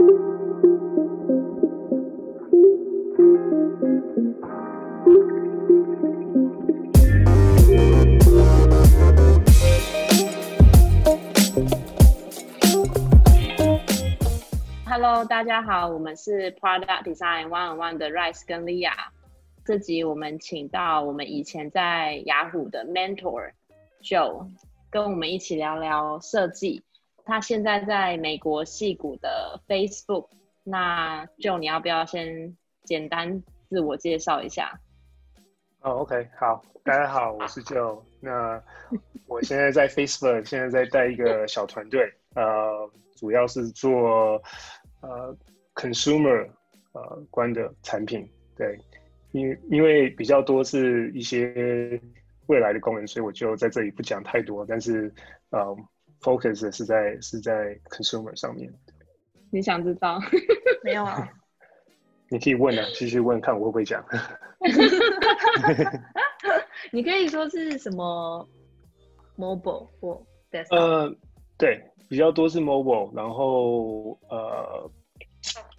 Hello，大家好，我们是 Product Design One on One 的 Rice 跟 Lia。这集我们请到我们以前在雅虎的 Mentor Joe，跟我们一起聊聊设计。他现在在美国戏谷的 Facebook。那 Joe，你要不要先简单自我介绍一下？哦，OK，好，大家好，我是 Joe。那我现在在 Facebook，现在在带一个小团队，呃，主要是做。呃，consumer 呃关的产品，对，因因为比较多是一些未来的功能，所以我就在这里不讲太多。但是呃，focus 是在是在 consumer 上面。你想知道？没有啊？你可以问啊，继续问，看我会不会讲。你可以说是什么 mobile 或 desktop？呃，对。比较多是 mobile，然后呃，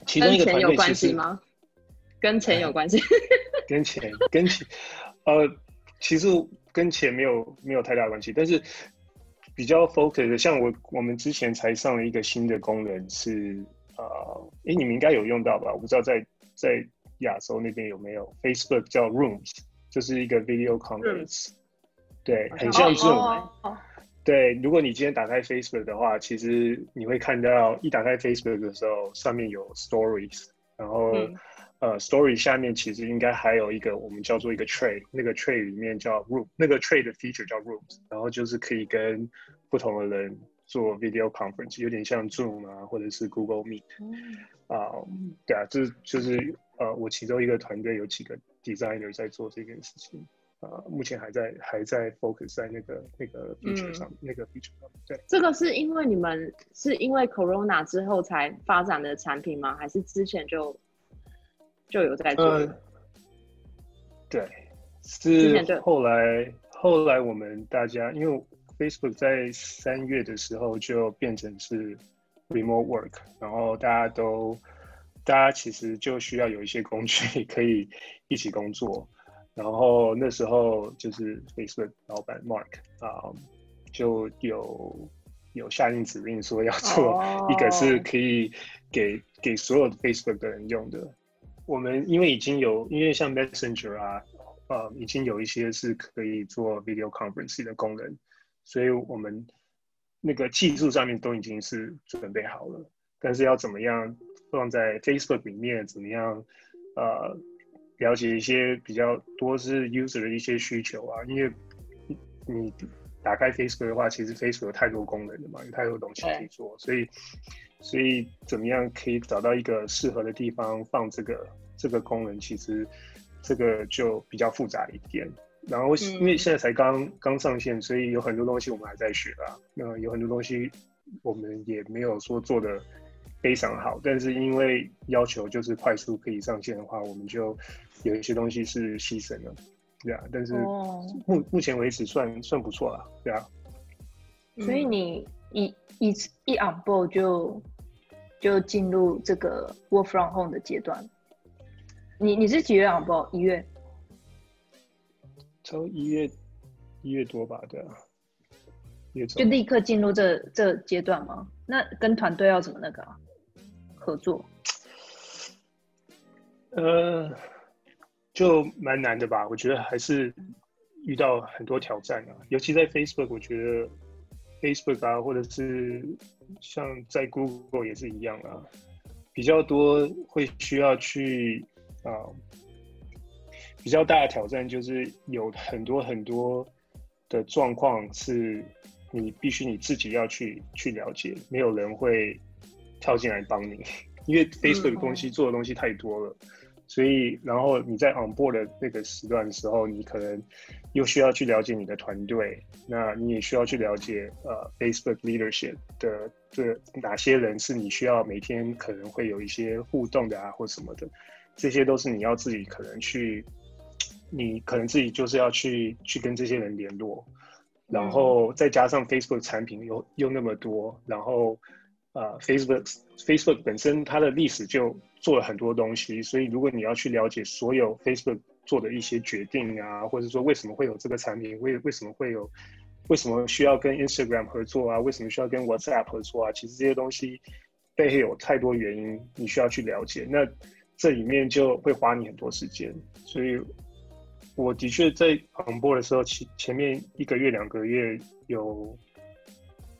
其中一个团队其实跟钱有关系，跟钱跟钱呃，其实跟钱没有没有太大关系，但是比较 focus 的，像我我们之前才上了一个新的功能是呃，哎，你们应该有用到吧？我不知道在在亚洲那边有没有 Facebook 叫 Rooms，就是一个 video conference，对，很像 Zoom。对，如果你今天打开 Facebook 的话，其实你会看到一打开 Facebook 的时候，上面有 Stories，然后呃，Story 下面其实应该还有一个我们叫做一个 Tray，那个 Tray 里面叫 Room，那个 Tray 的 feature 叫 Rooms，然后就是可以跟不同的人做 video conference，有点像 Zoom 啊，或者是 Google Meet，啊，对啊，这就是呃，我其中一个团队有几个 designer 在做这件事情。呃，目前还在还在 focus 在那个那个 feature 上，那个 feature 上。对，这个是因为你们是因为 corona 之后才发展的产品吗？还是之前就就有在做？对，是后来后来我们大家因为 Facebook 在三月的时候就变成是 remote work，然后大家都大家其实就需要有一些工具 可以一起工作。然后那时候就是 Facebook 老板 Mark 啊，就有有下令指令说要做一个是可以给给所有的 Facebook 的人用的。我们因为已经有，因为像 Messenger 啊，呃，已经有一些是可以做 video conference 的功能，所以我们那个技术上面都已经是准备好了。但是要怎么样放在 Facebook 里面，怎么样呃？了解一些比较多是 user 的一些需求啊，因为你打开 Facebook 的话，其实 Facebook 有太多功能的嘛，有太多东西可以做，所以所以怎么样可以找到一个适合的地方放这个这个功能，其实这个就比较复杂一点。然后因为现在才刚刚上线，所以有很多东西我们还在学啊。那有很多东西我们也没有说做的。非常好，但是因为要求就是快速可以上线的话，我们就有一些东西是牺牲了，对啊。但是目目前为止算算不错了，对啊。所以你一一一 on board 就就进入这个 work from home 的阶段。你你是几月 on board？一月？从一月一月多吧，对啊。就立刻进入这这阶段吗？那跟团队要怎么那个？合作，呃，就蛮难的吧？我觉得还是遇到很多挑战啊。尤其在 Facebook，我觉得 Facebook 啊，或者是像在 Google 也是一样啊，比较多会需要去啊，比较大的挑战就是有很多很多的状况是你必须你自己要去去了解，没有人会。跳进来帮你，因为 Facebook 的东西做的东西太多了，所以然后你在 on board 的那个时段的时候，你可能又需要去了解你的团队，那你也需要去了解呃 Facebook leadership 的这哪些人是你需要每天可能会有一些互动的啊或什么的，这些都是你要自己可能去，你可能自己就是要去去跟这些人联络，然后再加上 Facebook 产品又又那么多，然后。呃，Facebook Facebook 本身它的历史就做了很多东西，所以如果你要去了解所有 Facebook 做的一些决定啊，或者说为什么会有这个产品，为为什么会有，为什么需要跟 Instagram 合作啊，为什么需要跟 WhatsApp 合作啊，其实这些东西背后有太多原因，你需要去了解。那这里面就会花你很多时间，所以我的确在 on board 的时候，前前面一个月两个月有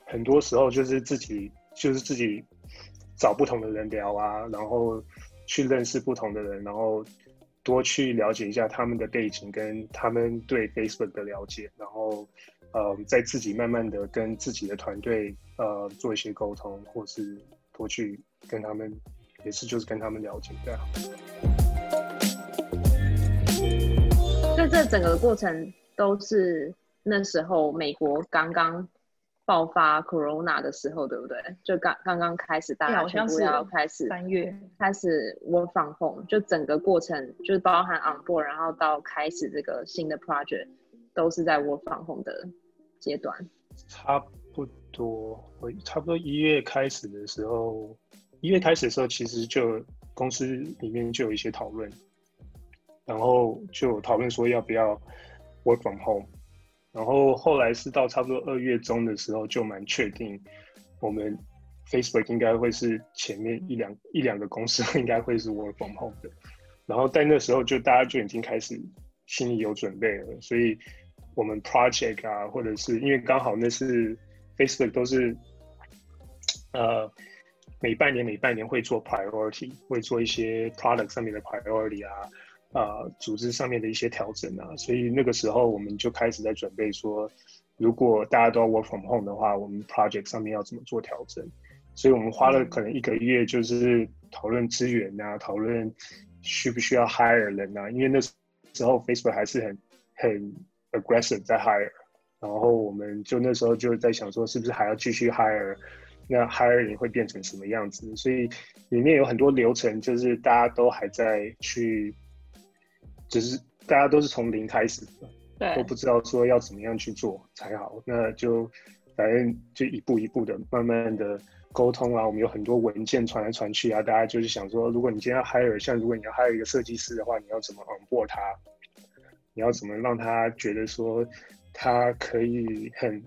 很多时候就是自己就是自己找不同的人聊啊，然后去认识不同的人，然后多去了解一下他们的背景跟他们对 Facebook 的了解，然后呃，在自己慢慢的跟自己的团队呃做一些沟通，或是多去跟他们。也是，就是跟他们了解，对啊。所以这整个过程都是那时候美国刚刚爆发 Corona 的时候，对不对？就刚刚刚开始，大家全部要开始三月开始 Work from home，就整个过程就是包含 On board，然后到开始这个新的 project，都是在 Work from home 的阶段。差不多，我差不多一月开始的时候。一月开始的时候，其实就公司里面就有一些讨论，然后就讨论说要不要 work from home，然后后来是到差不多二月中的时候，就蛮确定我们 Facebook 应该会是前面一两一两个公司应该会是 work from home 的，然后在那时候就大家就已经开始心里有准备了，所以我们 project 啊，或者是因为刚好那是 Facebook 都是呃。每半年每半年会做 priority，会做一些 product 上面的 priority 啊，啊，组织上面的一些调整啊，所以那个时候我们就开始在准备说，如果大家都要 work from home 的话，我们 project 上面要怎么做调整？所以我们花了可能一个月，就是讨论资源啊，讨论需不需要 hire 人啊，因为那时候 Facebook 还是很很 aggressive 在 hire，然后我们就那时候就在想说，是不是还要继续 hire？那 hiring 会变成什么样子？所以里面有很多流程，就是大家都还在去，只是大家都是从零开始的，对，都不知道说要怎么样去做才好。那就反正就一步一步的，慢慢的沟通啊。我们有很多文件传来传去啊，大家就是想说，如果你今天要 hire，像如果你要 hire 一个设计师的话，你要怎么 onboard 他？你要怎么让他觉得说他可以很。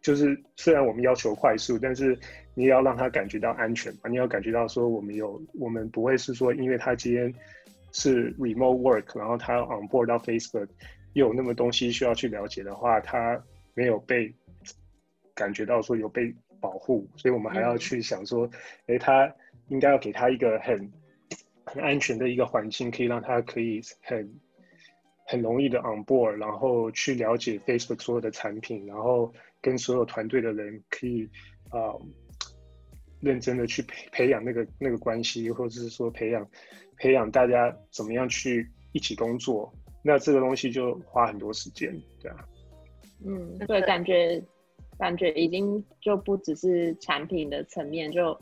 就是虽然我们要求快速，但是你也要让他感觉到安全嘛。你要感觉到说我们有，我们不会是说因为他今天是 remote work，然后他 on board 到 Facebook 又有那么东西需要去了解的话，他没有被感觉到说有被保护，所以我们还要去想说，哎，他应该要给他一个很很安全的一个环境，可以让他可以很很容易的 on board，然后去了解 Facebook 所有的产品，然后。跟所有团队的人可以啊，认真的去培培养那个那个关系，或者是说培养培养大家怎么样去一起工作，那这个东西就花很多时间，对啊。嗯，对，感觉感觉已经就不只是产品的层面，就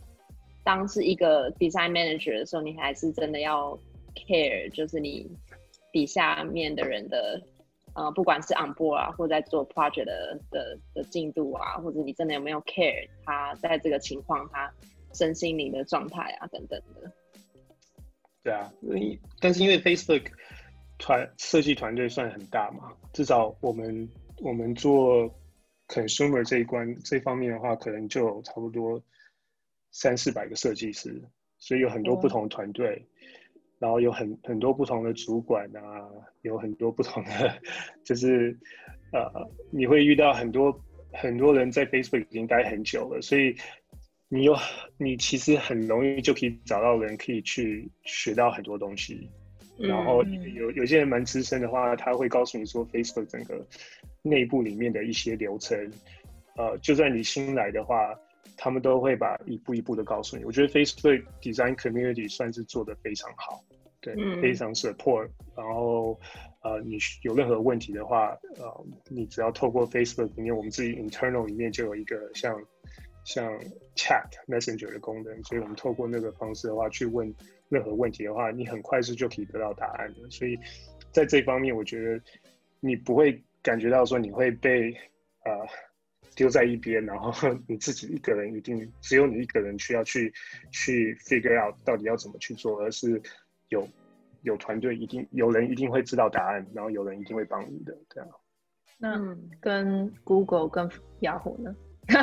当是一个 design manager 的时候，你还是真的要 care，就是你底下面的人的。呃，不管是 on board 啊，或者在做 project 的的的进度啊，或者你真的有没有 care 他在这个情况他身心灵的状态啊，等等的。对啊，因为但是因为 Facebook 团设计团队算很大嘛，至少我们我们做 consumer 这一关这方面的话，可能就差不多三四百个设计师，所以有很多不同的团队。然后有很很多不同的主管啊，有很多不同的，就是呃，你会遇到很多很多人在 Facebook 已经待很久了，所以你有你其实很容易就可以找到人，可以去学到很多东西。然后有有些人蛮资深的话，他会告诉你说 Facebook 整个内部里面的一些流程。呃，就算你新来的话。他们都会把一步一步的告诉你。我觉得 Facebook Design Community 算是做的非常好，对，非常 support。然后，呃，你有任何问题的话，呃，你只要透过 Facebook 里面，我们自己 internal 里面就有一个像像 Chat Messenger 的功能，所以我们透过那个方式的话去问任何问题的话，你很快速就可以得到答案的。所以在这方面，我觉得你不会感觉到说你会被呃。丢在一边，然后 你自己一个人一定只有你一个人需要去去 figure out 到底要怎么去做，而是有有团队一定有人一定会知道答案，然后有人一定会帮你的这样。那跟 Google 跟雅虎呢？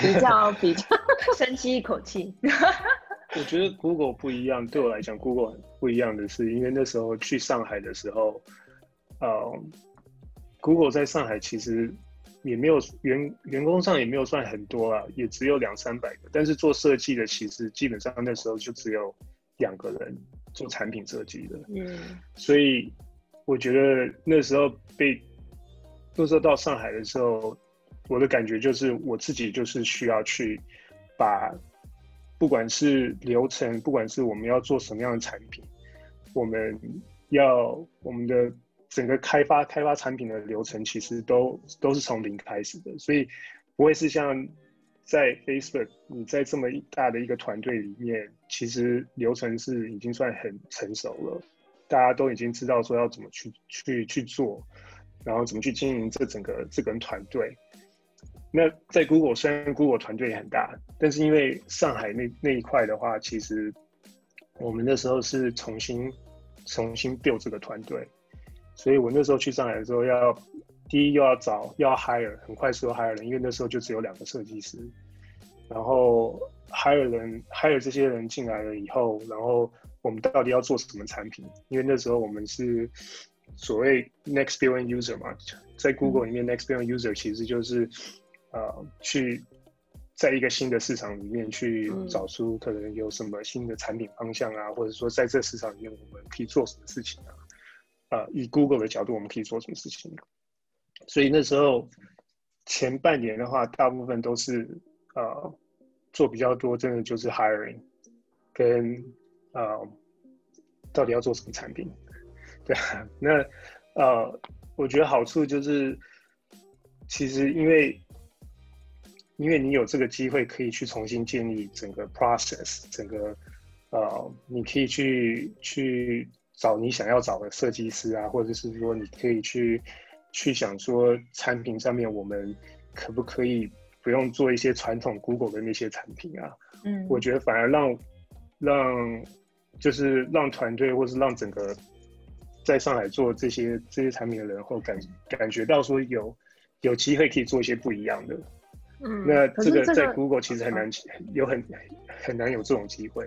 比较比较，深吸一口气。我觉得 Google 不一样，对我来讲，Google 不一样的是，因为那时候去上海的时候，呃，Google 在上海其实也没有员员工上也没有算很多啊，也只有两三百个。但是做设计的，其实基本上那时候就只有两个人做产品设计的。嗯，所以我觉得那时候被那时候到上海的时候，我的感觉就是我自己就是需要去把。不管是流程，不管是我们要做什么样的产品，我们要我们的整个开发开发产品的流程，其实都都是从零开始的，所以不会是像在 Facebook，你在这么大的一个团队里面，其实流程是已经算很成熟了，大家都已经知道说要怎么去去去做，然后怎么去经营这整个这个团队。那在 Google，虽然 Google 团队也很大，但是因为上海那那一块的话，其实我们那时候是重新重新 build 这个团队，所以我那时候去上海的时候，要第一又要找要 hire，很快速 hire 人，因为那时候就只有两个设计师，然后 hire 人 hire 这些人进来了以后，然后我们到底要做什么产品？因为那时候我们是所谓 next billion user 嘛，在 Google 里面 next billion user 其实就是。呃，去在一个新的市场里面去找出可能有什么新的产品方向啊，或者说在这市场里面我们可以做什么事情啊？啊，以 Google 的角度，我们可以做什么事情？所以那时候前半年的话，大部分都是呃做比较多，真的就是 hiring 跟呃到底要做什么产品？对啊，那呃，我觉得好处就是其实因为。因为你有这个机会，可以去重新建立整个 process，整个呃，你可以去去找你想要找的设计师啊，或者是说你可以去去想说产品上面我们可不可以不用做一些传统 Google 的那些产品啊？嗯，我觉得反而让让就是让团队或是让整个在上海做这些这些产品的人，或感感觉到说有有机会可以做一些不一样的。嗯，那这个在 Google 其实很难有很很难有这种机会。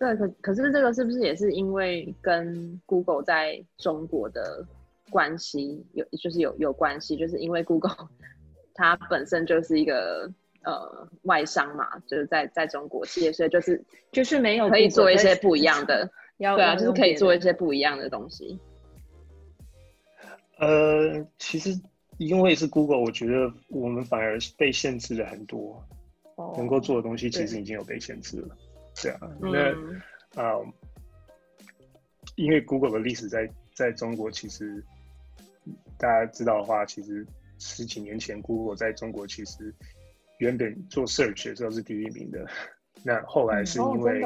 对，可可是这个是不是也是因为跟 Google 在中国的关系有，就是有有关系？就是因为 Google 它本身就是一个呃外商嘛，就是在在中国企业，所以就是就是没有可以做一些不一样的，对啊，就是可以做一些不一样的东西。呃，其实。因为是 Google，我觉得我们反而被限制了很多，能够做的东西其实已经有被限制了。对啊，那啊，因为 Google 的历史在在中国，其实大家知道的话，其实十几年前 Google 在中国其实原本做 Search 的时候是第一名的，那后来是因为，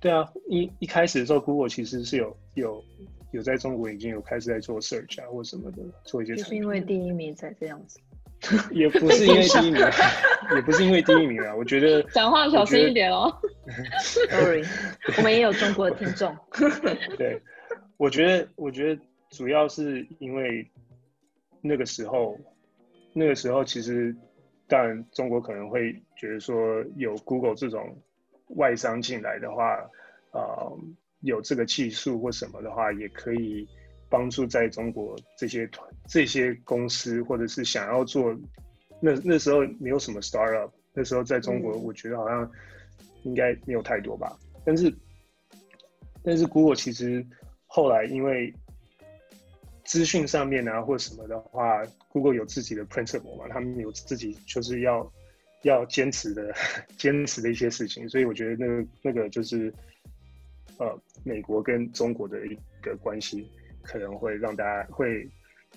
对啊，一一开始的时候 Google 其实是有有。有在中国已经有开始在做 search 啊，或什么的，做一些。就是因为第一名才这样子。也不是因为第一名，也不是因为第一名啊。我觉得讲话小心一点哦。Sorry，我们也有中国的听众。对，我觉得，我觉得主要是因为那个时候，那个时候其实，当然中国可能会觉得说，有 Google 这种外商进来的话，啊。有这个技术或什么的话，也可以帮助在中国这些团、这些公司，或者是想要做那那时候没有什么 startup，那时候在中国，我觉得好像应该没有太多吧。但是，但是 Google 其实后来因为资讯上面啊或什么的话，Google 有自己的 principle 嘛，他们有自己就是要要坚持的坚持的一些事情，所以我觉得那个那个就是。呃，美国跟中国的一个关系，可能会让大家会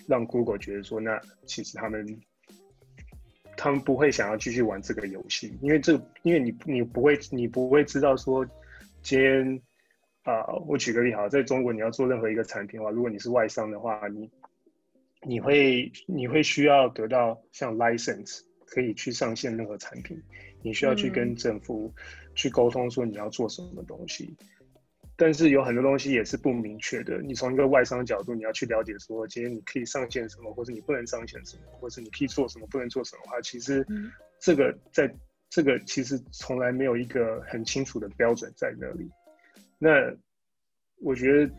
让 Google 觉得说，那其实他们他们不会想要继续玩这个游戏，因为这，因为你你不会你不会知道说，今天啊，我举个例好，在中国你要做任何一个产品的话，如果你是外商的话，你你会你会需要得到像 license 可以去上线任何产品，你需要去跟政府去沟通说你要做什么东西。但是有很多东西也是不明确的。你从一个外商角度，你要去了解说，今天你可以上线什么，或者你不能上线什么，或者你可以做什么，不能做什么的话，其实这个在这个其实从来没有一个很清楚的标准在那里。那我觉得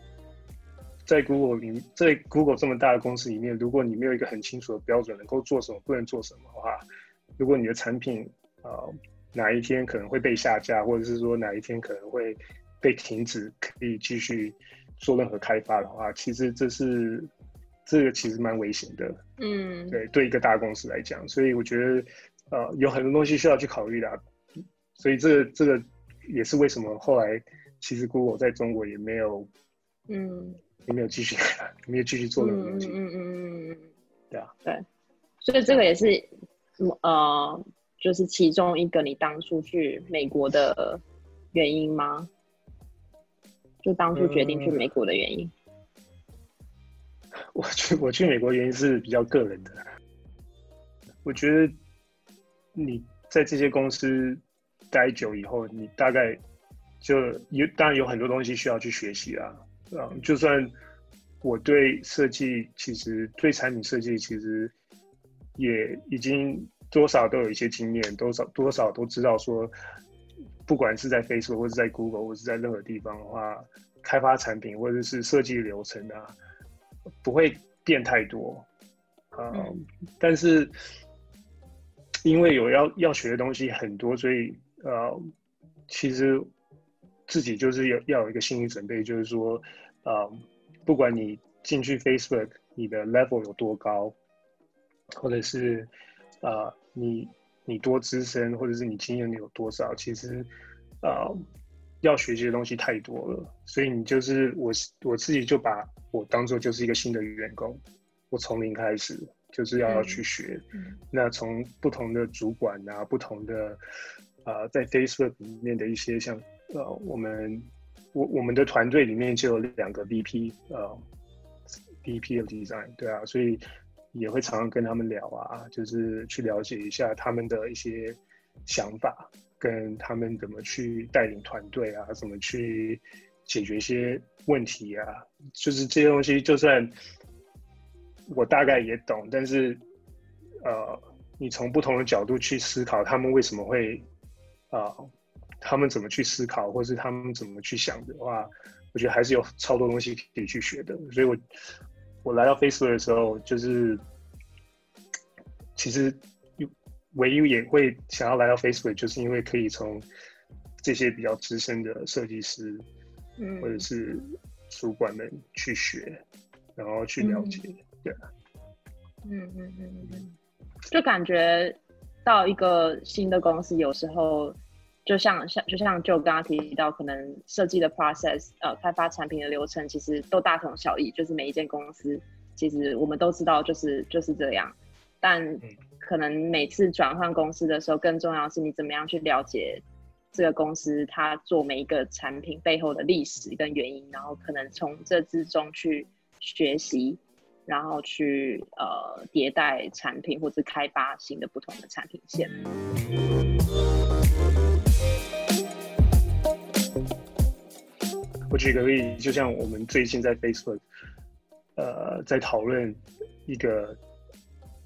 在 Google 里，在 Google 这么大的公司里面，如果你没有一个很清楚的标准，能够做什么，不能做什么的话，如果你的产品啊哪一天可能会被下架，或者是说哪一天可能会被停止可以继续做任何开发的话，其实这是这个其实蛮危险的。嗯，对，对一个大公司来讲，所以我觉得呃有很多东西需要去考虑的。所以这个这个也是为什么后来其实 Google 在中国也没有嗯也没有继续没有继续做任何东西。嗯嗯嗯嗯嗯，对啊，对，所以这个也是呃就是其中一个你当初去美国的原因吗？就当初决定去美国的原因，我去我去美国原因是比较个人的。我觉得你在这些公司待久以后，你大概就有当然有很多东西需要去学习啊。嗯，就算我对设计其实对产品设计其实也已经多少都有一些经验，多少多少都知道说。不管是在 Facebook 或是在 Google 或是在任何地方的话，开发产品或者是设计流程啊，不会变太多。嗯，但是因为有要要学的东西很多，所以呃，其实自己就是要要有一个心理准备，就是说，呃，不管你进去 Facebook，你的 level 有多高，或者是啊你。你多资深，或者是你经验有多少？其实，呃，要学习的东西太多了，所以你就是我，我自己就把我当做就是一个新的员工，我从零开始，就是要去学。那从不同的主管啊，不同的，呃，在 Facebook 里面的一些像，呃，我们我我们的团队里面就有两个 VP，呃，VP of Design，对啊，所以。也会常常跟他们聊啊，就是去了解一下他们的一些想法，跟他们怎么去带领团队啊，怎么去解决一些问题啊，就是这些东西，就算我大概也懂，但是呃，你从不同的角度去思考，他们为什么会啊，他们怎么去思考，或是他们怎么去想的话，我觉得还是有超多东西可以去学的，所以我。我来到 Facebook 的时候，就是其实唯一也会想要来到 Facebook，就是因为可以从这些比较资深的设计师，嗯，或者是主管们去学，然后去了解，对，嗯嗯嗯嗯，就感觉到一个新的公司，有时候。就像像就像就刚刚提到，可能设计的 process，呃，开发产品的流程，其实都大同小异。就是每一间公司，其实我们都知道，就是就是这样。但可能每次转换公司的时候，更重要是你怎么样去了解这个公司它做每一个产品背后的历史跟原因，然后可能从这之中去学习，然后去呃迭代产品或者开发新的不同的产品线。我举个例子，就像我们最近在 Facebook，呃，在讨论一个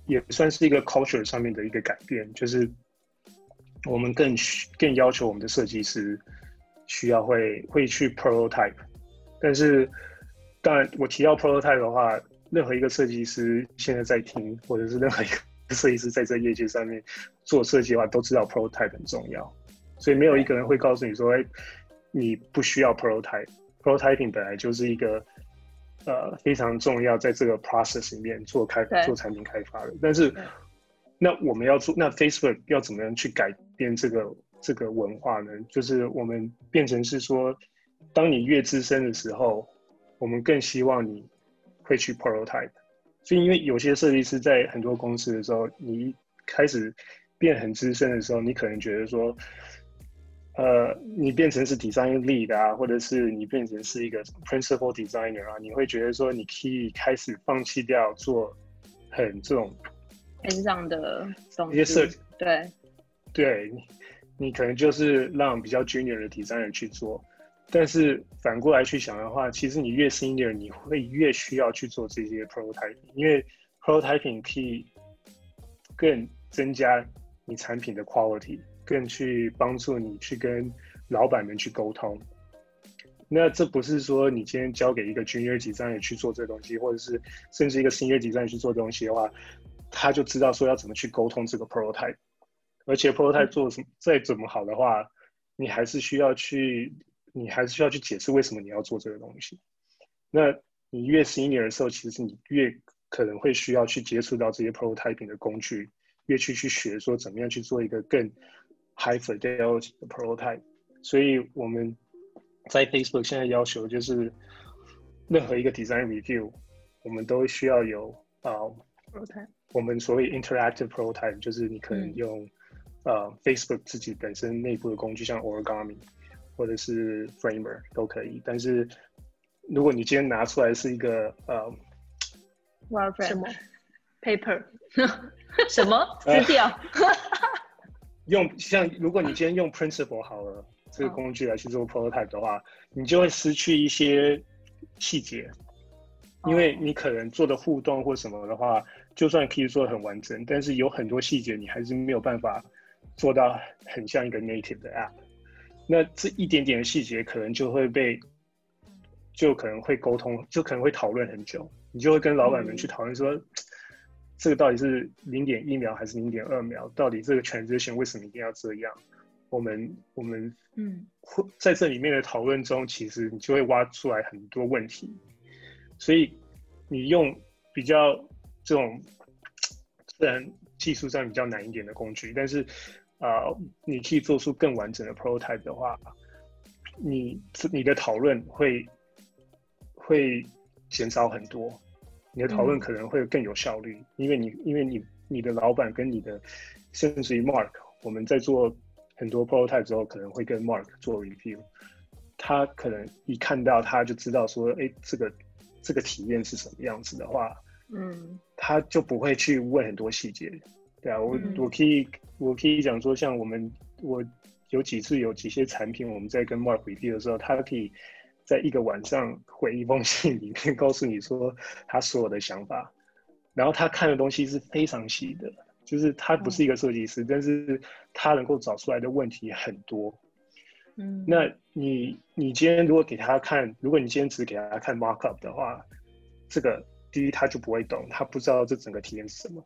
也算是一个 culture 上面的一个改变，就是我们更需更要求我们的设计师需要会会去 prototype。但是，当然我提到 prototype 的话，任何一个设计师现在在听，或者是任何一个 设计师在这业界上面做设计的话，都知道 prototype 很重要。所以没有一个人会告诉你说，哎。你不需要 prototype，prototyping 本来就是一个呃非常重要，在这个 process 里面做开做产品开发的。但是，那我们要做，那 Facebook 要怎么样去改变这个这个文化呢？就是我们变成是说，当你越资深的时候，我们更希望你会去 prototype。所以，因为有些设计师在很多公司的时候，你开始变很资深的时候，你可能觉得说。呃，你变成是 design lead 啊，或者是你变成是一个 principal designer 啊，你会觉得说你可以开始放弃掉做很这种很上的一些设计，对，对，你可能就是让比较 junior 的 designer 去做，但是反过来去想的话，其实你越 senior，你会越需要去做这些 prototyping，因为 prototyping 可以更增加你产品的 quality，更去帮助你去跟老板们去沟通。那这不是说你今天交给一个 junior 级战略去做这东西，或者是甚至一个 senior 级战略去做东西的话，他就知道说要怎么去沟通这个 prototype。而且 prototype 做什么再怎么好的话，你还是需要去，你还是需要去解释为什么你要做这个东西。那你越 senior 的时候，其实你越可能会需要去接触到这些 prototyping 的工具，越去去学说怎么样去做一个更 high fidelity 的 prototype。所以我们。在 Facebook 现在要求就是，任何一个 design review，我们都需要有啊，我们所谓 interactive prototype，就是你可能用呃 Facebook 自己本身内部的工具，像 Origami 或者是 Framer 都可以。但是如果你今天拿出来是一个呃什么 paper 什么撕掉，用像如果你今天用 Principle 好了。这个工具来去做 prototype 的话，你就会失去一些细节，因为你可能做的互动或什么的话，就算可以做的很完整，但是有很多细节你还是没有办法做到很像一个 native 的 app。那这一点点的细节可能就会被，就可能会沟通，就可能会讨论很久，你就会跟老板们去讨论说，这个到底是零点一秒还是零点二秒？到底这个 transition 为什么一定要这样？我们我们嗯，会在这里面的讨论中，其实你就会挖出来很多问题。所以你用比较这种虽然技术上比较难一点的工具，但是啊，你可以做出更完整的 prototype 的话，你你的讨论会会减少很多，你的讨论可能会更有效率，因为你因为你你的老板跟你的甚至于 Mark，我们在做。很多 prototype 之后可能会跟 Mark 做 review，他可能一看到他就知道说，哎，这个这个体验是什么样子的话，嗯，他就不会去问很多细节，对啊，我我可以我可以讲说，像我们我有几次有几些产品，我们在跟 Mark review 的时候，他可以在一个晚上回一封信里面 告诉你说他所有的想法，然后他看的东西是非常细的。就是他不是一个设计师，但是他能够找出来的问题很多。嗯，那你你今天如果给他看，如果你今天只给他看 markup 的话，这个第一他就不会懂，他不知道这整个体验是什么。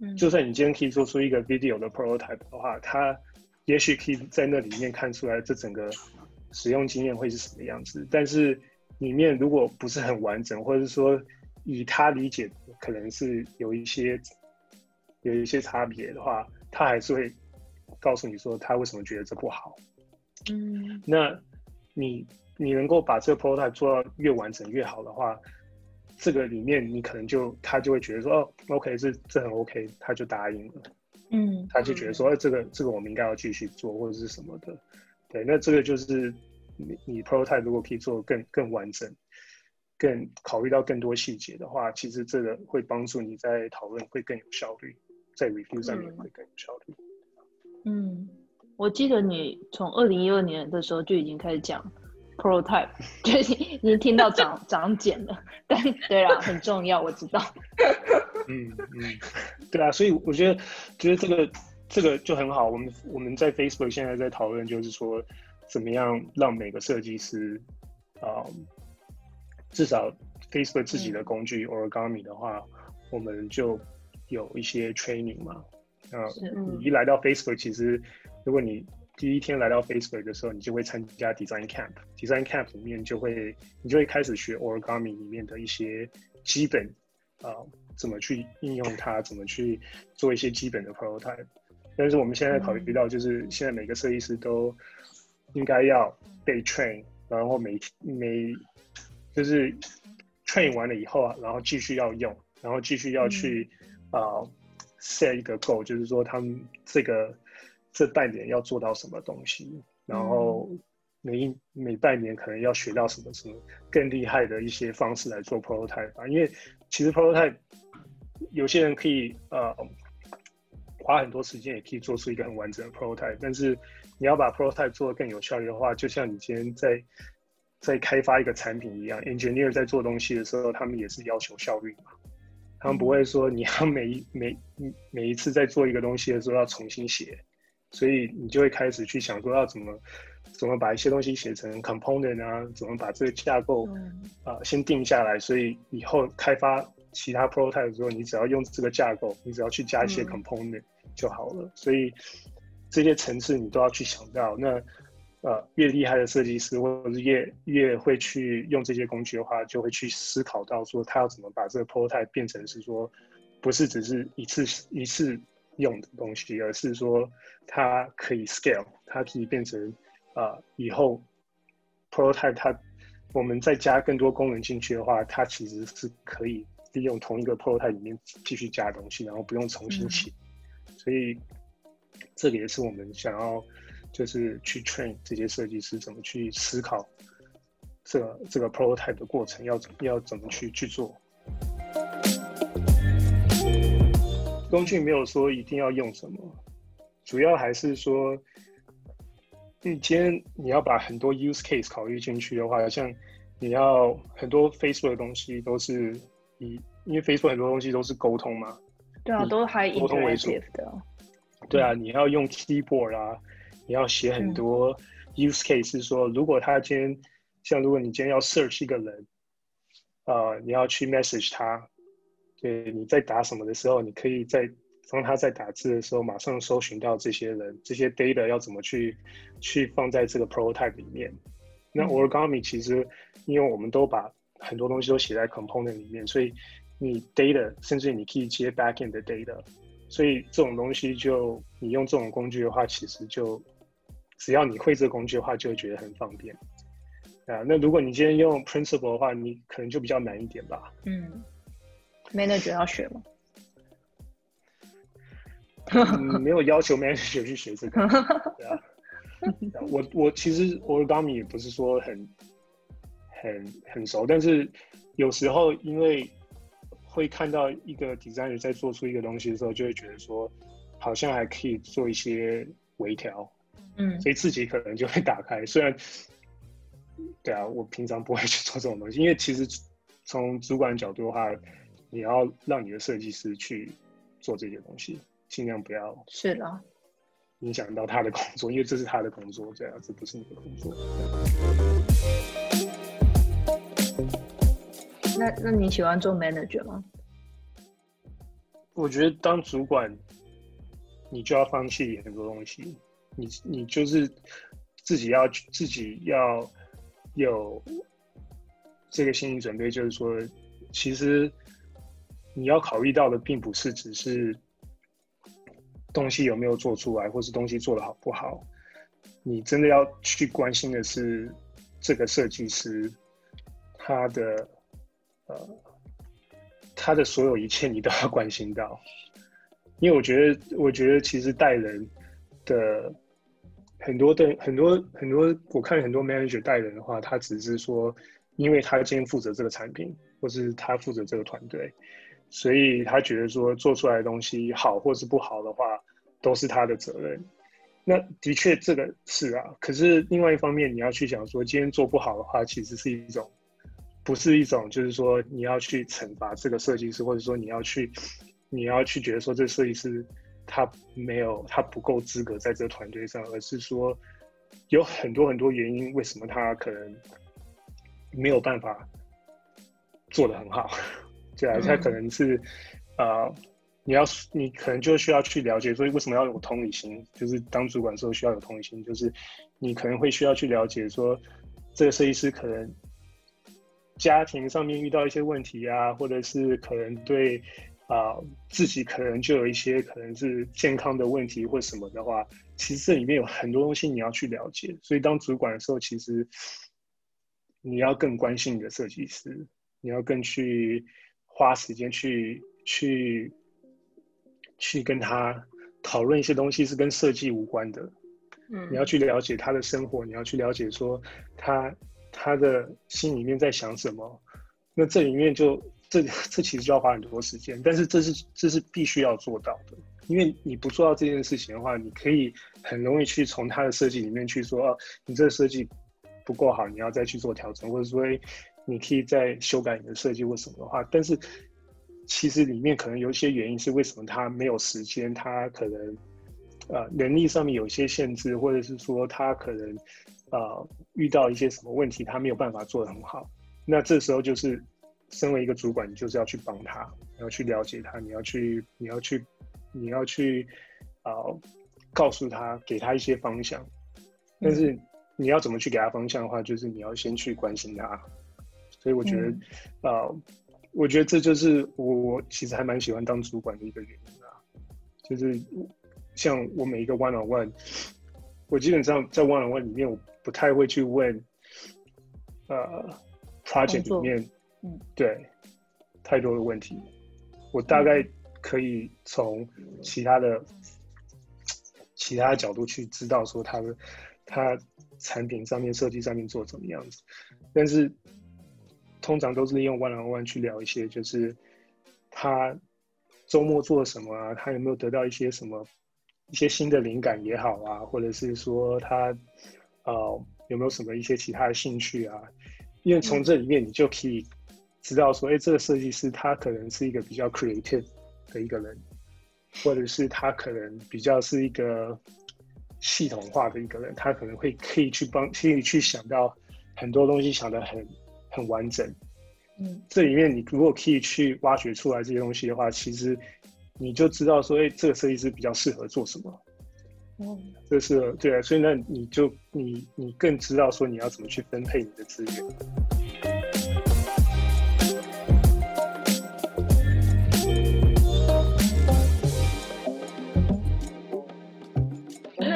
嗯，就算你今天可以做出一个 video 的 prototype 的话，他也许可以在那里面看出来这整个使用经验会是什么样子，但是里面如果不是很完整，或者是说以他理解可能是有一些。有一些差别的话，他还是会告诉你说他为什么觉得这不好。嗯，那你你能够把这个 prototype 做到越完整越好的话，这个里面你可能就他就会觉得说哦，OK，这这很 OK，他就答应了。嗯，他就觉得说，哎，这个这个我们应该要继续做或者是什么的。对，那这个就是你你 prototype 如果可以做更更完整。更考虑到更多细节的话，其实这个会帮助你在讨论会更有效率。在 review 上面会更有效率。嗯，我记得你从二零一二年的时候就已经开始讲 prototype，就已经听到长长茧了。但对啊，很重要，我知道。嗯嗯，对啊，所以我觉得觉得这个这个就很好。我们我们在 Facebook 现在在讨论，就是说怎么样让每个设计师啊，至少 Facebook 自己的工具 Origami 的话，我们就。有一些 training 嘛，啊，你一来到 Facebook，其实如果你第一天来到 Facebook 的时候，你就会参加 Design Camp，Design Camp 里面就会你就会开始学 Origami 里面的一些基本啊，怎么去应用它，怎么去做一些基本的 prototype。但是我们现在考虑到，就是现在每个设计师都应该要被 train，然后每每就是 train 完了以后啊，然后继续要用，然后继续要去。啊，set 一个 goal，就是说他们这个这半年要做到什么东西，然后每一每半年可能要学到什么什么更厉害的一些方式来做 prototype 啊。因为其实 prototype 有些人可以呃花很多时间，也可以做出一个很完整的 prototype。但是你要把 prototype 做得更有效率的话，就像你今天在在开发一个产品一样，engineer 在做东西的时候，他们也是要求效率嘛。他们不会说你要每一每每一次在做一个东西的时候要重新写，所以你就会开始去想说要怎么怎么把一些东西写成 component 啊，怎么把这个架构啊先定下来，所以以后开发其他 prototype 的时候，你只要用这个架构，你只要去加一些 component 就好了。所以这些层次你都要去想到那。呃，越厉害的设计师，或者是越越会去用这些工具的话，就会去思考到说，他要怎么把这个 prototype 变成是说，不是只是一次一次用的东西，而是说它可以 scale，它可以变成啊，以后 prototype 它我们再加更多功能进去的话，它其实是可以利用同一个 prototype 里面继续加东西，然后不用重新写。所以这个也是我们想要。就是去 train 这些设计师怎么去思考这这个 prototype 的过程，要要怎么去去做。工具没有说一定要用什么，主要还是说，你今天你要把很多 use case 考虑进去的话，像你要很多 Facebook 的东西都是以，因为 Facebook 很多东西都是沟通嘛，对啊，都还沟通为主的，对啊，你要用 keyboard 啊。你要写很多 use case，是说如果他今天像如果你今天要 search 一个人，呃，你要去 message 他，对，你在打什么的时候，你可以在当他在打字的时候，马上搜寻到这些人，这些 data 要怎么去去放在这个 prototype 里面。那 origami 其实因为我们都把很多东西都写在 component 里面，所以你 data 甚至你可以接 backend 的 data，所以这种东西就你用这种工具的话，其实就只要你会这个工具的话，就会觉得很方便啊。那如果你今天用 Principle 的话，你可能就比较难一点吧。嗯，Manager 要学吗？没有要求 Manager 去学这个。对啊，我我其实 Origami 也不是说很很很熟，但是有时候因为会看到一个 designer 在做出一个东西的时候，就会觉得说好像还可以做一些微调。嗯，所以自己可能就会打开。虽然，对啊，我平常不会去做这种东西，因为其实从主管角度的话，你要让你的设计师去做这些东西，尽量不要是的，影响到他的工作，因为这是他的工作，这样这不是你的工作。那那你喜欢做 manager 吗？我觉得当主管，你就要放弃很多东西。你你就是自己要自己要有这个心理准备，就是说，其实你要考虑到的，并不是只是东西有没有做出来，或是东西做的好不好。你真的要去关心的是这个设计师他的呃他的所有一切，你都要关心到。因为我觉得，我觉得其实带人的。很多的很多很多，我看很多 manager 带人的话，他只是说，因为他今天负责这个产品，或是他负责这个团队，所以他觉得说做出来的东西好或是不好的话，都是他的责任。那的确这个是啊，可是另外一方面，你要去想说，今天做不好的话，其实是一种，不是一种，就是说你要去惩罚这个设计师，或者说你要去，你要去觉得说这设计师。他没有，他不够资格在这个团队上，而是说有很多很多原因，为什么他可能没有办法做的很好？对啊，他可能是啊，你要你可能就需要去了解，所以为什么要有同理心？就是当主管时候需要有同理心，就是你可能会需要去了解说，这个设计师可能家庭上面遇到一些问题啊，或者是可能对。啊，自己可能就有一些可能是健康的问题或什么的话，其实这里面有很多东西你要去了解。所以当主管的时候，其实你要更关心你的设计师，你要更去花时间去去去跟他讨论一些东西是跟设计无关的。嗯，你要去了解他的生活，你要去了解说他他的心里面在想什么。那这里面就。这这其实就要花很多时间，但是这是这是必须要做到的，因为你不做到这件事情的话，你可以很容易去从他的设计里面去说，哦，你这个设计不够好，你要再去做调整，或者说你可以再修改你的设计或什么的话，但是其实里面可能有一些原因是为什么他没有时间，他可能呃能力上面有些限制，或者是说他可能呃遇到一些什么问题，他没有办法做得很好，那这时候就是。身为一个主管，你就是要去帮他，你要去了解他，你要去，你要去，你要去，啊，告诉他，给他一些方向。但是你要怎么去给他方向的话，就是你要先去关心他。所以我觉得，呃，我觉得这就是我其实还蛮喜欢当主管的一个原因啊。就是像我每一个 one on one，我基本上在 one on one 里面，我不太会去问，呃，project 里面。嗯，对，太多的问题，我大概可以从其他的其他角度去知道说他的他产品上面设计上面做怎么样子，但是通常都是利用 one on one 去聊一些，就是他周末做了什么啊，他有没有得到一些什么一些新的灵感也好啊，或者是说他呃有没有什么一些其他的兴趣啊，因为从这里面你就可以。知道说，哎，这个设计师他可能是一个比较 creative 的一个人，或者是他可能比较是一个系统化的一个人，他可能会可以去帮，可以去想到很多东西，想得很很完整。嗯，这里面你如果可以去挖掘出来这些东西的话，其实你就知道说，哎，这个设计师比较适合做什么。嗯，这是对啊，所以那你就你你更知道说你要怎么去分配你的资源。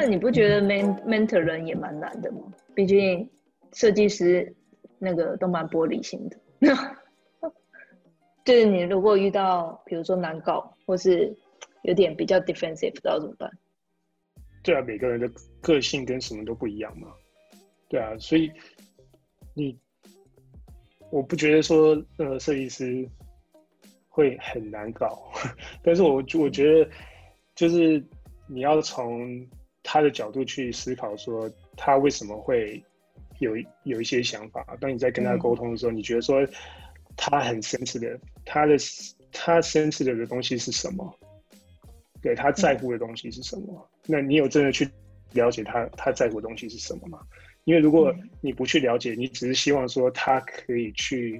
你不觉得 man mentor 人也蛮难的吗？毕竟设计师那个都蛮玻璃心的。就是你如果遇到比如说难搞，或是有点比较 defensive，不知道怎么办？对啊，每个人的个性跟什么都不一样嘛。对啊，所以你我不觉得说呃设计师会很难搞，但是我我觉得就是你要从。他的角度去思考，说他为什么会有有一些想法。当你在跟他沟通的时候，你觉得说他很生气的，他的他生气的的东西是什么？对他在乎的东西是什么？那你有真的去了解他他在乎的东西是什么吗？因为如果你不去了解，你只是希望说他可以去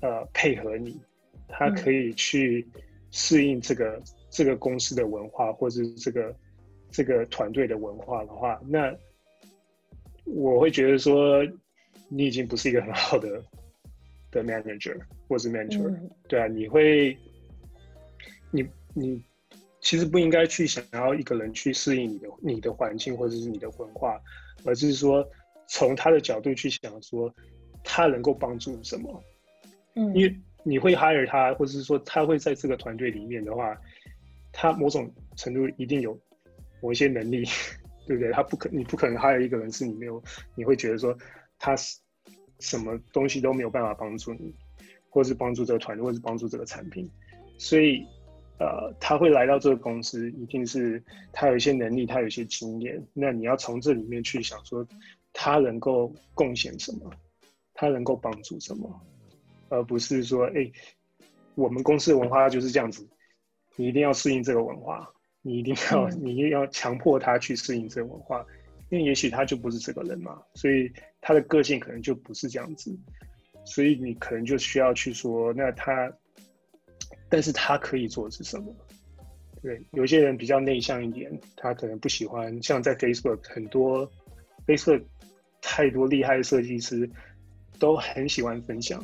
呃配合你，他可以去适应这个这个公司的文化，或者是这个。这个团队的文化的话，那我会觉得说，你已经不是一个很好的的 manager 或是 mentor，对啊，你会，你你其实不应该去想要一个人去适应你的你的环境或者是你的文化，而是说从他的角度去想说，他能够帮助什么，嗯，因为你会 hire 他，或者是说他会在这个团队里面的话，他某种程度一定有。某一些能力，对不对？他不可，你不可能 hire 一个人是你没有，你会觉得说他是什么东西都没有办法帮助你，或是帮助这个团队，或是帮助这个产品。所以，呃，他会来到这个公司，一定是他有一些能力，他有一些经验。那你要从这里面去想说，他能够贡献什么，他能够帮助什么，而不是说，哎，我们公司的文化就是这样子，你一定要适应这个文化。你一定要，你要强迫他去适应这个文化，因为也许他就不是这个人嘛，所以他的个性可能就不是这样子，所以你可能就需要去说，那他，但是他可以做的是什么？对，有些人比较内向一点，他可能不喜欢，像在 Facebook 很多 Facebook 太多厉害的设计师都很喜欢分享，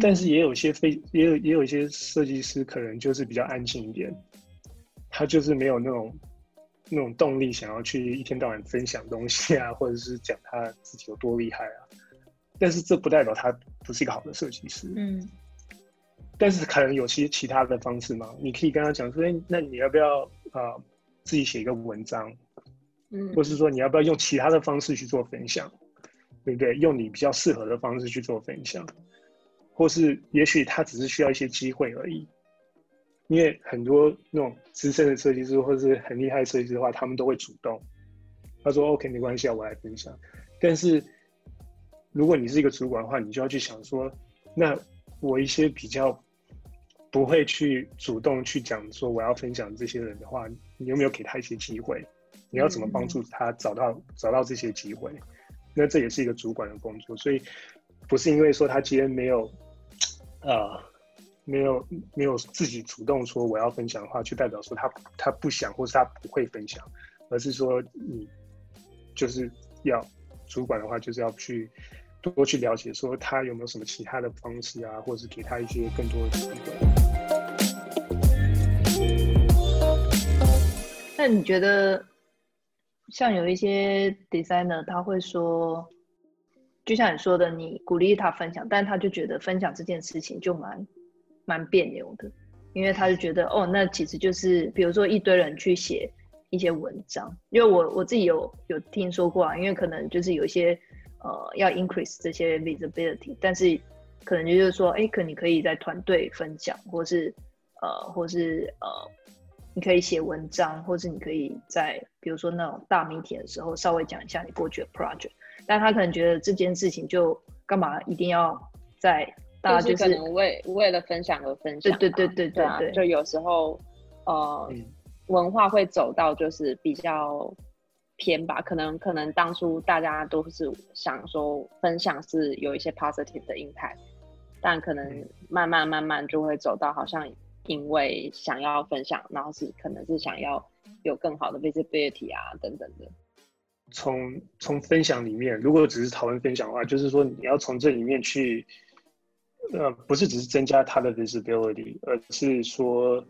但是也有些非，也有也有一些设计师可能就是比较安静一点。他就是没有那种那种动力，想要去一天到晚分享东西啊，或者是讲他自己有多厉害啊。但是这不代表他不是一个好的设计师。嗯。但是可能有些其他的方式嘛，你可以跟他讲说：“哎，那你要不要啊，自己写一个文章？嗯，或是说你要不要用其他的方式去做分享，对不对？用你比较适合的方式去做分享。或是也许他只是需要一些机会而已。因为很多那种资深的设计师或者是很厉害设计师的话，他们都会主动。他说：“OK，没关系啊，我来分享。”但是如果你是一个主管的话，你就要去想说，那我一些比较不会去主动去讲说我要分享这些人的话，你有没有给他一些机会？你要怎么帮助他找到找到这些机会？那这也是一个主管的工作，所以不是因为说他今天没有，呃。没有没有自己主动说我要分享的话，就代表说他他不想或是他不会分享，而是说你就是要主管的话，就是要去多去了解说他有没有什么其他的方式啊，或者是给他一些更多的机会。那你觉得像有一些 designer 他会说，就像你说的，你鼓励他分享，但他就觉得分享这件事情就蛮。蛮别扭的，因为他就觉得哦，那其实就是比如说一堆人去写一些文章，因为我我自己有有听说过啊，因为可能就是有一些呃要 increase 这些 visibility，但是可能就是说，哎，可你可以在团队分享，或是呃，或是呃，你可以写文章，或是你可以在比如说那种大媒体的时候稍微讲一下你过去的 project，但他可能觉得这件事情就干嘛一定要在。大家就是可能为为了分享而分享，对对对对对，就有时候呃文化会走到就是比较偏吧，可能可能当初大家都是想说分享是有一些 positive 的 impact，但可能慢慢慢慢就会走到好像因为想要分享，然后是可能是想要有更好的 visibility 啊等等的。从从分享里面，如果只是讨论分享的话，就是说你要从这里面去。呃，不是只是增加他的 visibility，而是说，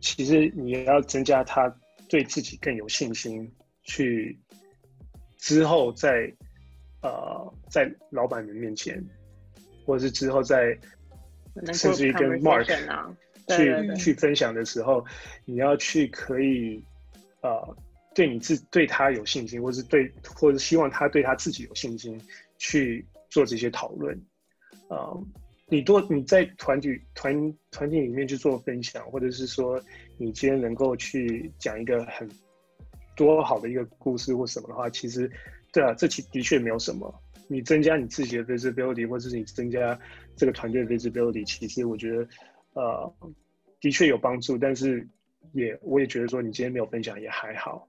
其实你要增加他对自己更有信心，去之后在呃在老板们面前，或者是之后在甚至于跟 Mark 去去分享的时候，你要去可以呃对你自对他有信心，或是对或者希望他对他自己有信心去做这些讨论，啊。你多你在团体团团体里面去做分享，或者是说你今天能够去讲一个很多好的一个故事或什么的话，其实对啊，这其的确没有什么。你增加你自己的 visibility，或者是你增加这个团队的 visibility，其实我觉得呃的确有帮助。但是也我也觉得说你今天没有分享也还好。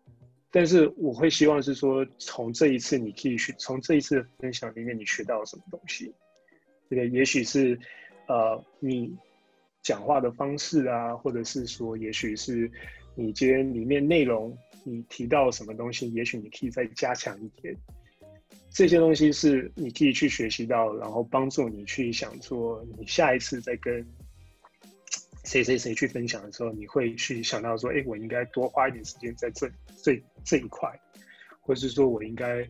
但是我会希望是说从这一次你可以学从这一次分享里面你学到什么东西。这个也许是，呃，你讲话的方式啊，或者是说，也许是你今天里面内容，你提到什么东西，也许你可以再加强一点。这些东西是你可以去学习到，然后帮助你去想说，你下一次再跟谁谁谁去分享的时候，你会去想到说，哎，我应该多花一点时间在这这这一块，或者是说我应该，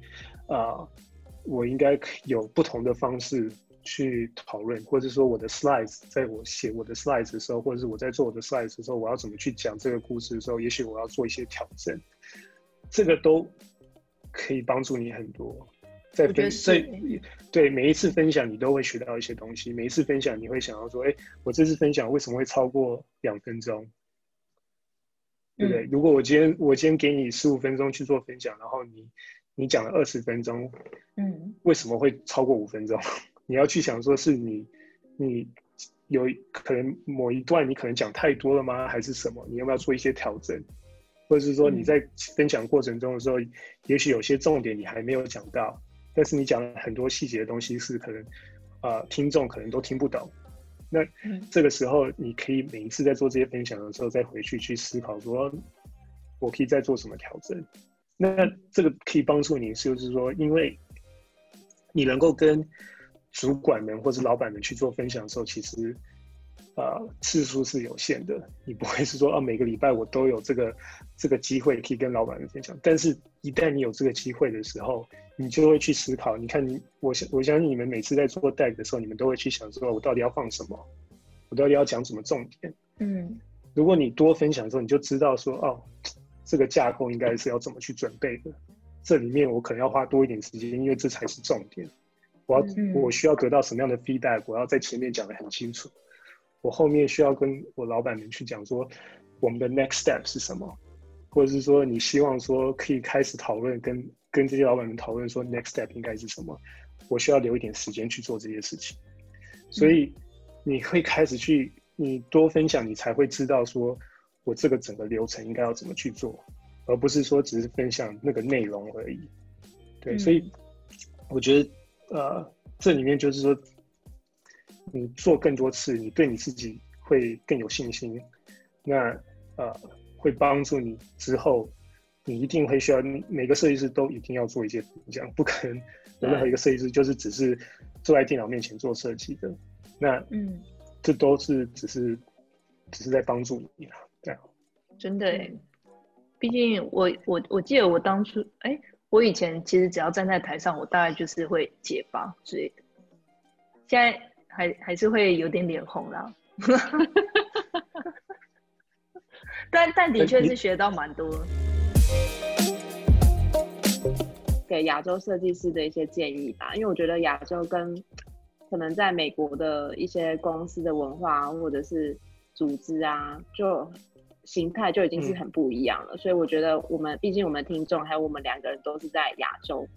啊，我应该有不同的方式。去讨论，或者说我的 slide 在我写我的 slide 的时候，或者是我在做我的 slide 的时候，我要怎么去讲这个故事的时候，也许我要做一些调整，这个都可以帮助你很多。在分在对每一次分享，你都会学到一些东西。每一次分享，你会想要说：“哎，我这次分享为什么会超过两分钟？对不对？如果我今天我今天给你十五分钟去做分享，然后你你讲了二十分钟，嗯，为什么会超过五分钟？” 你要去想说，是你，你有可能某一段你可能讲太多了吗？还是什么？你要不要做一些调整？或者是说你在分享过程中的时候，也许有些重点你还没有讲到，但是你讲了很多细节的东西是可能，呃，听众可能都听不懂。那这个时候你可以每一次在做这些分享的时候，再回去去思考说，我可以再做什么调整？那这个可以帮助你，就是说，因为你能够跟。主管们或者老板们去做分享的时候，其实，呃，次数是有限的。你不会是说，啊，每个礼拜我都有这个这个机会可以跟老板们分享。但是，一旦你有这个机会的时候，你就会去思考。你看，你我相我相信你们每次在做 deck 的时候，你们都会去想说，我到底要放什么？我到底要讲什么重点？嗯，如果你多分享的时候，你就知道说，哦，这个架构应该是要怎么去准备的。这里面我可能要花多一点时间，因为这才是重点。我要我需要得到什么样的 feedback，我要在前面讲的很清楚。我后面需要跟我老板们去讲说，我们的 next step 是什么，或者是说你希望说可以开始讨论，跟跟这些老板们讨论说 next step 应该是什么。我需要留一点时间去做这些事情，所以你会开始去，你多分享，你才会知道说我这个整个流程应该要怎么去做，而不是说只是分享那个内容而已。对，所以我觉得呃，这里面就是说，你做更多次，你对你自己会更有信心，那呃会帮助你之后，你一定会需要每个设计师都一定要做一些这样，不可能有。任何一个设计师就是只是坐在电脑面前做设计的，那嗯，这都是只是只是在帮助你啊，这样，真的，毕竟我我我记得我当初哎，我以前其实只要站在台上，我大概就是会解方之类的，现在还还是会有点脸红啦，但但的确是学到蛮多。给亚洲设计师的一些建议吧，因为我觉得亚洲跟可能在美国的一些公司的文化或者是组织啊，就形态就已经是很不一样了。所以我觉得我们毕竟我们听众还有我们两个人都是在亚洲，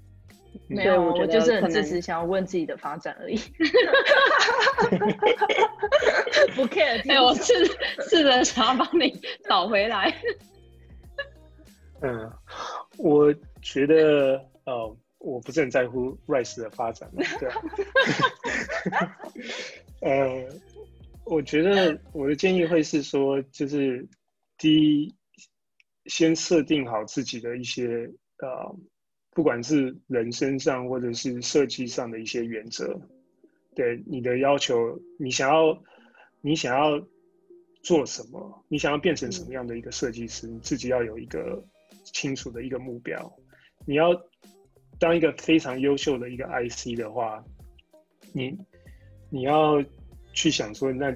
没有，我就是很支持想要问自己的发展而已，不 care。哎，我试试着想要帮你找回来。嗯，我觉得。呃，我不是很在乎 Rise 的发展嘛，对啊。呃，我觉得我的建议会是说，就是第一，先设定好自己的一些呃，不管是人身上或者是设计上的一些原则。对你的要求，你想要你想要做什么，你想要变成什么样的一个设计师，你自己要有一个清楚的一个目标，你要。当一个非常优秀的一个 IC 的话，你你要去想说，那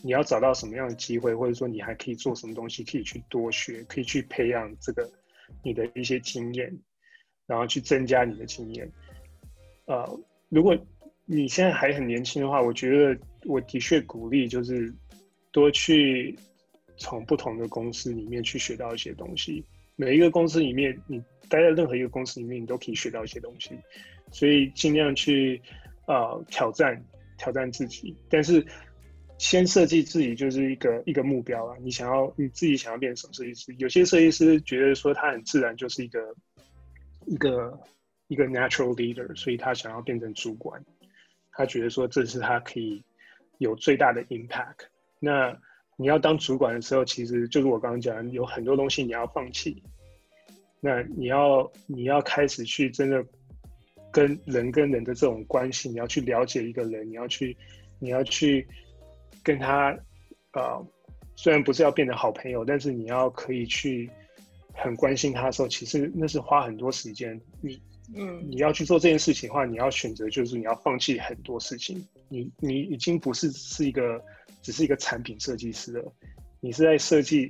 你要找到什么样的机会，或者说你还可以做什么东西，可以去多学，可以去培养这个你的一些经验，然后去增加你的经验。呃，如果你现在还很年轻的话，我觉得我的确鼓励就是多去从不同的公司里面去学到一些东西。每一个公司里面，你待在任何一个公司里面，你都可以学到一些东西，所以尽量去呃挑战挑战自己。但是先设计自己就是一个一个目标啊，你想要你自己想要变成什么设计师？有些设计师觉得说他很自然就是一个一个一个 natural leader，所以他想要变成主管，他觉得说这是他可以有最大的 impact。那你要当主管的时候，其实就是我刚刚讲，有很多东西你要放弃。那你要你要开始去真的跟人跟人的这种关系，你要去了解一个人，你要去你要去跟他啊，虽然不是要变成好朋友，但是你要可以去很关心他的时候，其实那是花很多时间。你嗯，你要去做这件事情的话，你要选择就是你要放弃很多事情。你你已经不是是一个。只是一个产品设计师了，你是在设计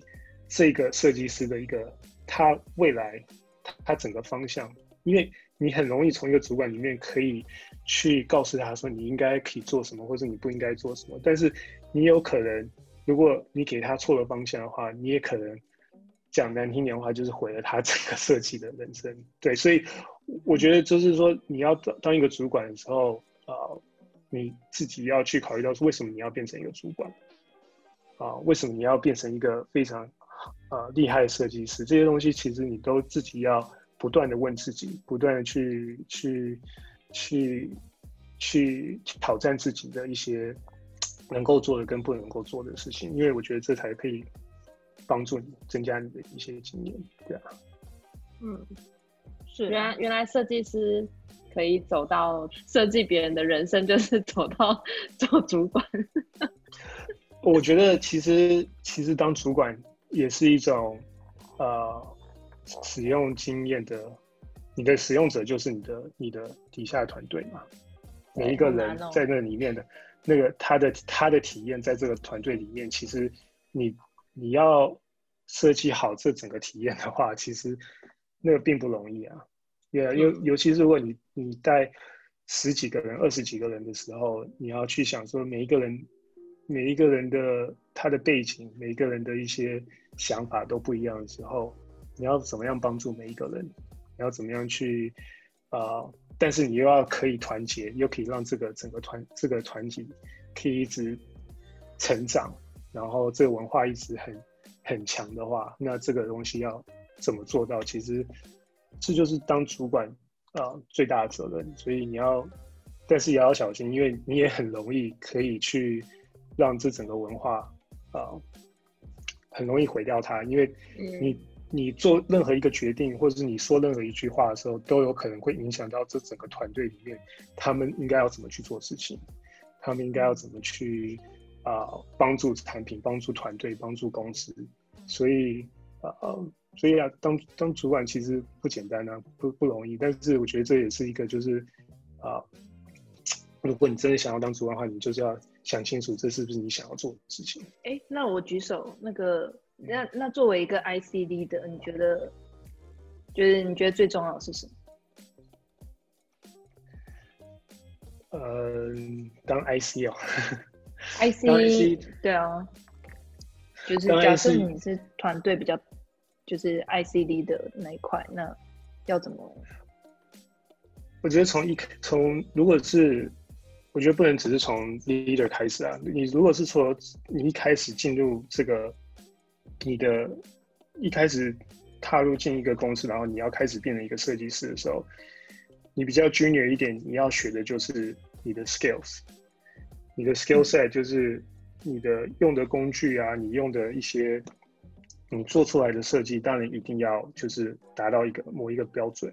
这个设计师的一个他未来他整个方向，因为你很容易从一个主管里面可以去告诉他说你应该可以做什么，或者你不应该做什么，但是你有可能如果你给他错了方向的话，你也可能讲难听点的话，就是毁了他整个设计的人生。对，所以我觉得就是说你要当当一个主管的时候啊。你自己要去考虑到是为什么你要变成一个主管啊？为什么你要变成一个非常呃厉害的设计师？这些东西其实你都自己要不断的问自己，不断的去去去去挑战自己的一些能够做的跟不能够做的事情，因为我觉得这才可以帮助你增加你的一些经验，对啊。嗯，是原来原来设计师。可以走到设计别人的人生，就是走到 做主管。我觉得其实其实当主管也是一种呃使用经验的，你的使用者就是你的你的底下的团队嘛。每一个人在那里面的那个他的他的体验，在这个团队里面，其实你你要设计好这整个体验的话，其实那个并不容易啊。对啊，尤尤其是如果你你带十几个人、二十几个人的时候，你要去想说每一个人、每一个人的他的背景、每一个人的一些想法都不一样的时候，你要怎么样帮助每一个人？你要怎么样去啊？但是你又要可以团结，又可以让这个整个团这个团体可以一直成长，然后这个文化一直很很强的话，那这个东西要怎么做到？其实这就是当主管啊最大的责任。所以你要，但是也要小心，因为你也很容易可以去让这整个文化啊很容易毁掉它，因为你。你做任何一个决定，或者是你说任何一句话的时候，都有可能会影响到这整个团队里面，他们应该要怎么去做事情，他们应该要怎么去啊帮助产品、帮助团队、帮助公司。所以啊，所以啊，当当主管其实不简单啊，不不容易。但是我觉得这也是一个，就是啊，如果你真的想要当主管的话，你就是要想清楚这是不是你想要做的事情。哎，那我举手那个。那那作为一个 ICD 的，你觉得，就是你觉得最重要的是什么？呃，当 IC 哦，IC 对啊，就是假设你是团队比较，就是 ICD 的那一块，那要怎么？我觉得从一从如果是，我觉得不能只是从 leader 开始啊，你如果是说你一开始进入这个。你的一开始踏入进一个公司，然后你要开始变成一个设计师的时候，你比较 junior 一点，你要学的就是你的 skills，你的 skill set 就是你的用的工具啊，你用的一些你做出来的设计，当然一定要就是达到一个某一个标准。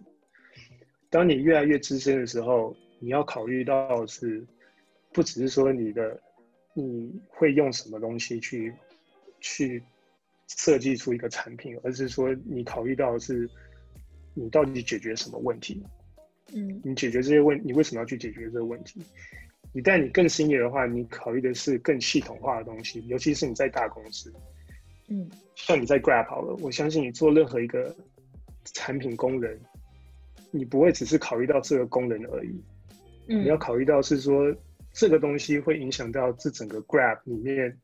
当你越来越资深的时候，你要考虑到是不只是说你的你会用什么东西去去。设计出一个产品，而是说你考虑到的是你到底解决什么问题？嗯，你解决这些问，你为什么要去解决这个问题？一旦你更新业的话，你考虑的是更系统化的东西，尤其是你在大公司，嗯，像你在 Grab 好了，我相信你做任何一个产品功能，你不会只是考虑到这个功能而已，嗯，你要考虑到是说这个东西会影响到这整个 Grab 里面。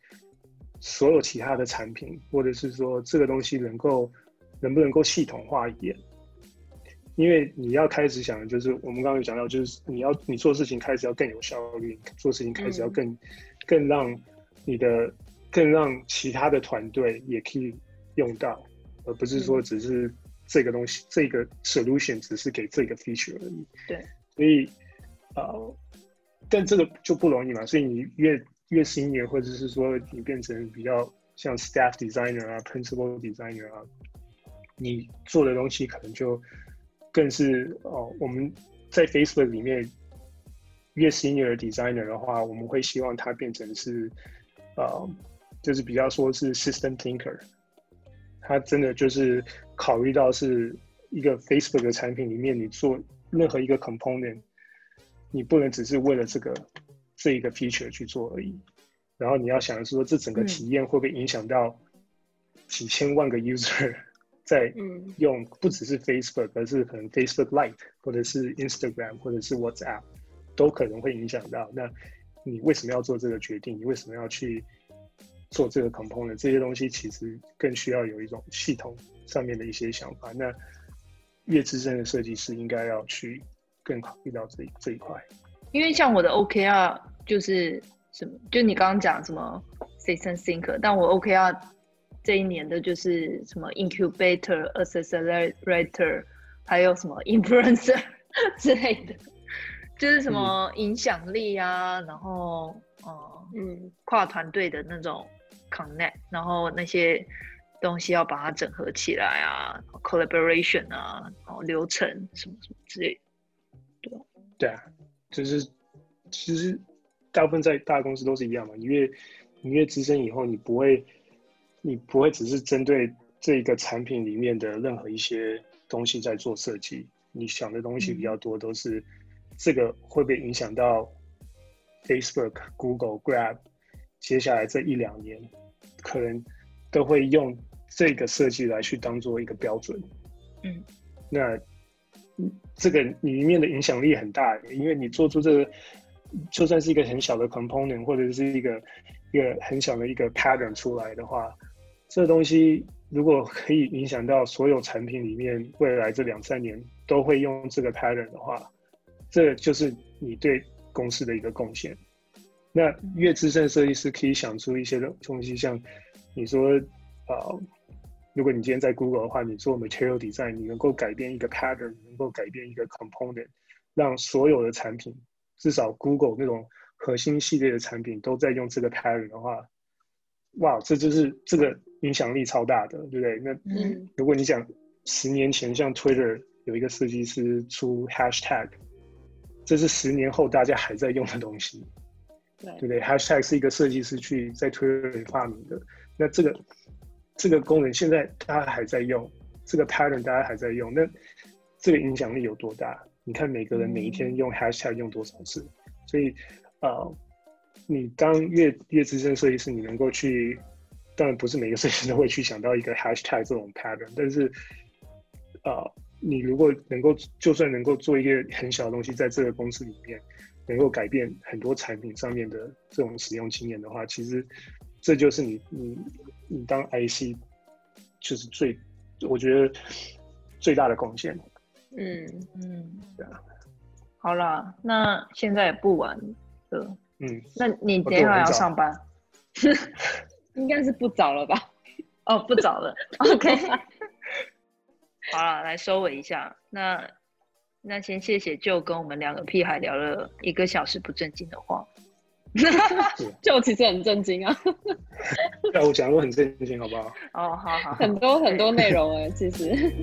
所有其他的产品，或者是说这个东西能够能不能够系统化一点？因为你要开始想，就是我们刚刚有讲到，就是你要你做事情开始要更有效率，做事情开始要更更让你的更让其他的团队也可以用到，而不是说只是这个东西这个 solution 只是给这个 feature 而已。对，所以啊，但这个就不容易嘛，所以你越越 senior，或者是说你变成比较像 staff designer 啊，principal designer 啊，你做的东西可能就更是哦。我们在 Facebook 里面越 senior designer 的话，我们会希望他变成是呃，就是比较说是 system thinker。他真的就是考虑到是一个 Facebook 的产品里面，你做任何一个 component，你不能只是为了这个。这一个 feature 去做而已，然后你要想的是说，这整个体验会不会影响到几千万个 user 在用，不只是 Facebook，而是可能 Facebook Lite 或者是 Instagram 或者是 WhatsApp 都可能会影响到。那你为什么要做这个决定？你为什么要去做这个 component？这些东西其实更需要有一种系统上面的一些想法。那越资深的设计师应该要去更考虑到这这一块。因为像我的 OKR 就是什么，就你刚刚讲什么 system thinker，但我 OKR 这一年的就是什么 incubator、accelerator，还有什么 influencer 之类的，就是什么影响力啊，然后呃嗯跨团队的那种 connect，然后那些东西要把它整合起来啊，collaboration 啊，然后流程什么什么之类，对对啊。就是其实大部分在大公司都是一样嘛。你越你越资深以后，你不会你不会只是针对这个产品里面的任何一些东西在做设计。你想的东西比较多，都是这个会不会影响到 Facebook、Google、Grab 接下来这一两年可能都会用这个设计来去当做一个标准。嗯，那这个里面的影响力很大，因为你做出这个，就算是一个很小的 component 或者是一个一个很小的一个 pattern 出来的话，这东西如果可以影响到所有产品里面未来这两三年都会用这个 pattern 的话，这就是你对公司的一个贡献。那越资深设计师可以想出一些东西，像你说，呃。如果你今天在 Google 的话，你做 Material Design，你能够改变一个 Pattern，能够改变一个 Component，让所有的产品，至少 Google 那种核心系列的产品都在用这个 Pattern 的话，哇，这就是这个影响力超大的，对不对？那如果你想十年前像 Twitter 有一个设计师出 Hashtag，这是十年后大家还在用的东西，对不对？Hashtag 是一个设计师去在 Twitter 里发明的，那这个。这个功能现在大家还在用，这个 pattern 大家还在用，那这个影响力有多大？你看每个人每一天用 hashtag 用多少次？所以，呃，你当越越资深设计师，你能够去，当然不是每个设计师都会去想到一个 hashtag 这种 pattern，但是，呃，你如果能够，就算能够做一个很小的东西，在这个公司里面，能够改变很多产品上面的这种使用经验的话，其实这就是你你。你当 IC 就是最，我觉得最大的贡献。嗯嗯，对啊。好了，那现在也不晚了。嗯，那你等一会要上班？应该是不早了吧？哦，不早了。OK。好了，来收尾一下。那那先谢谢，就跟我们两个屁孩聊了一个小时不正经的话。就其实很震惊啊！对，我讲的很震惊，好不好？哦，好好，很多很多内容哎，其实。